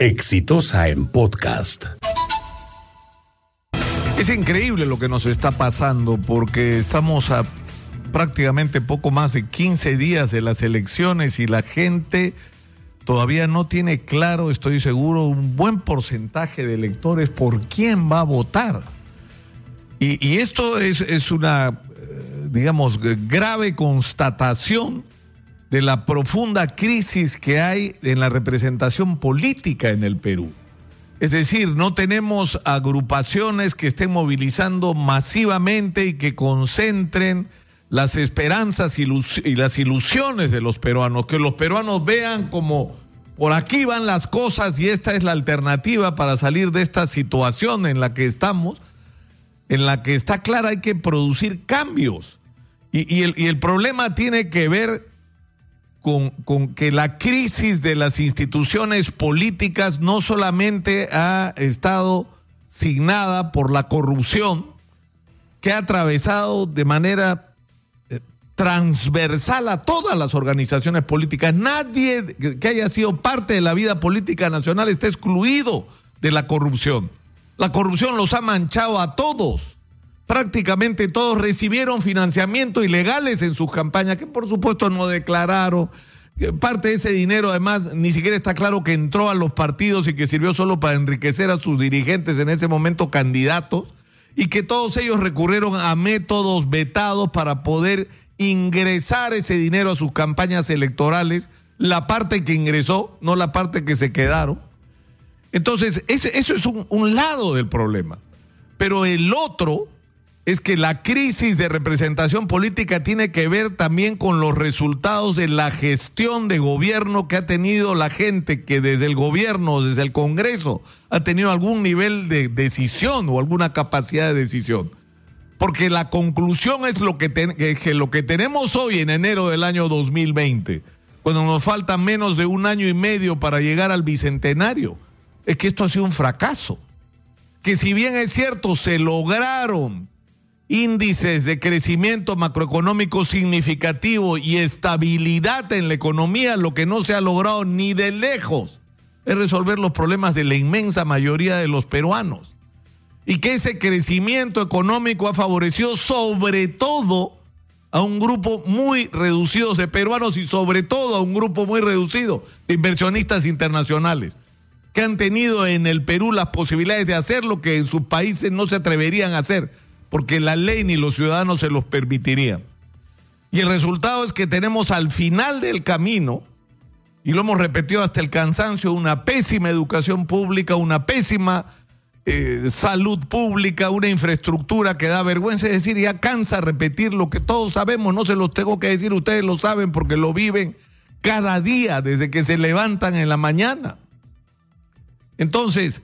Exitosa en podcast. Es increíble lo que nos está pasando porque estamos a prácticamente poco más de 15 días de las elecciones y la gente todavía no tiene claro, estoy seguro, un buen porcentaje de electores por quién va a votar. Y, esto es, es una, eh, digamos, grave constatación de la profunda crisis que hay en la representación política en el Perú. Es decir, no tenemos agrupaciones que estén movilizando masivamente y que concentren las esperanzas y las ilusiones de los peruanos, que los peruanos vean como por aquí van las cosas y esta es la alternativa para salir de esta situación en la que estamos, en la que está clara hay que producir cambios. Y, el, y el problema tiene que ver con, que la crisis de las instituciones políticas no solamente ha estado signada por la corrupción, que ha atravesado de manera eh, transversal a todas las organizaciones políticas. Nadie que haya sido parte de la vida política nacional está excluido de la corrupción. La corrupción los ha manchado a todos. Prácticamente todos recibieron financiamiento ilegales en sus campañas, que por supuesto no declararon. Parte de ese dinero, además, ni siquiera está claro que entró a los partidos y que sirvió solo para enriquecer a sus dirigentes en ese momento candidatos, y que todos ellos recurrieron a métodos vetados para poder ingresar ese dinero a sus campañas electorales, la parte que ingresó, no la parte que se quedaron. Entonces, eso es un lado del problema. Pero el otro es que la crisis de representación política tiene que ver también con los resultados de la gestión de gobierno que ha tenido la gente que desde el gobierno, desde el Congreso, ha tenido algún nivel de decisión o alguna capacidad de decisión. Porque la conclusión es lo que, que lo que tenemos hoy en enero del año 2020, cuando nos falta menos de un año y medio para llegar al bicentenario, es que esto ha sido un fracaso. Que si bien es cierto, se lograron índices de crecimiento macroeconómico significativo y estabilidad en la economía, lo que no se ha logrado ni de lejos es resolver los problemas de la inmensa mayoría de los peruanos. Y que ese crecimiento económico ha favorecido sobre todo a un grupo muy reducido de peruanos y sobre todo a un grupo muy reducido de inversionistas internacionales que han tenido en el Perú las posibilidades de hacer lo que en sus países no se atreverían a hacer porque la ley ni los ciudadanos se los permitirían. Y el resultado es que tenemos al final del camino, y lo hemos repetido hasta el cansancio, una pésima educación pública, una pésima eh, salud pública, una infraestructura que da vergüenza. Es decir, ya cansa repetir lo que todos sabemos, no se los tengo que decir, ustedes lo saben porque lo viven cada día desde que se levantan en la mañana. Entonces,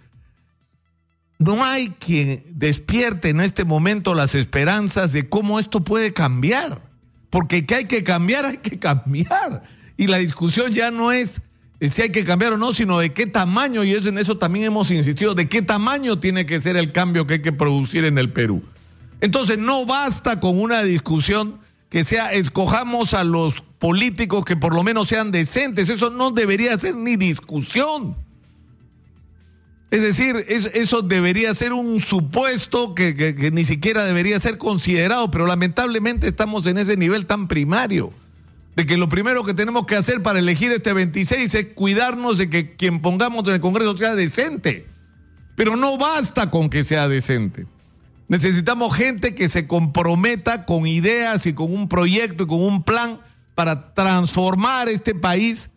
no hay quien despierte en este momento las esperanzas de cómo esto puede cambiar. Porque que hay que cambiar, hay que cambiar. Y la discusión ya no es si hay que cambiar o no, sino de qué tamaño, y en eso también hemos insistido, de qué tamaño tiene que ser el cambio que hay que producir en el Perú. Entonces no basta con una discusión que sea, escojamos a los políticos que por lo menos sean decentes, eso no debería ser ni discusión. Es decir, eso debería ser un supuesto que, ni siquiera debería ser considerado, pero lamentablemente estamos en ese nivel tan primario, de que lo primero que tenemos que hacer para elegir este 26 es cuidarnos de que quien pongamos en el Congreso sea decente. Pero no basta con que sea decente. Necesitamos gente que se comprometa con ideas y con un proyecto y con un plan para transformar este país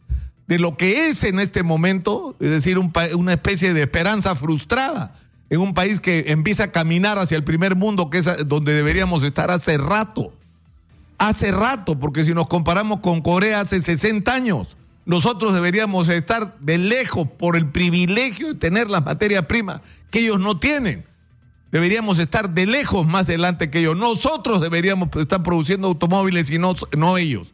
de lo que es en este momento, es decir, una especie de esperanza frustrada en un país que empieza a caminar hacia el primer mundo, que es donde deberíamos estar hace rato. Hace rato, porque si nos comparamos con Corea hace 60 años, nosotros deberíamos estar de lejos por el privilegio de tener las materias primas que ellos no tienen. Deberíamos estar de lejos más adelante que ellos. Nosotros deberíamos estar produciendo automóviles y no, no ellos.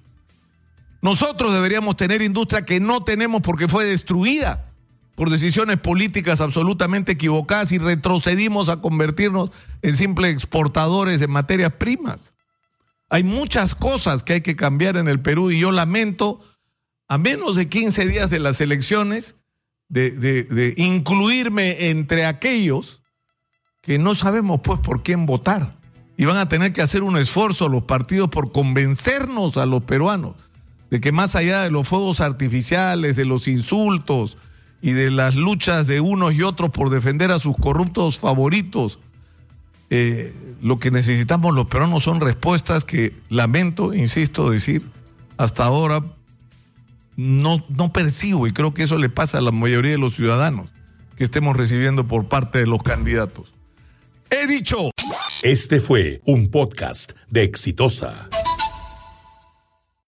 Nosotros deberíamos tener industria que no tenemos porque fue destruida por decisiones políticas absolutamente equivocadas y retrocedimos a convertirnos en simples exportadores de materias primas. Hay muchas cosas que hay que cambiar en el Perú y yo lamento, a menos de 15 días de las elecciones, de, incluirme entre aquellos que no sabemos pues por quién votar. Y van a tener que hacer un esfuerzo los partidos por convencernos a los peruanos de que más allá de los fuegos artificiales, de los insultos y de las luchas de unos y otros por defender a sus corruptos favoritos, eh, lo que necesitamos los peruanos son respuestas que lamento, insisto, decir, hasta ahora no, no percibo y creo que eso le pasa a la mayoría de los ciudadanos que estemos recibiendo por parte de los candidatos. He dicho. Este fue un podcast de Exitosa.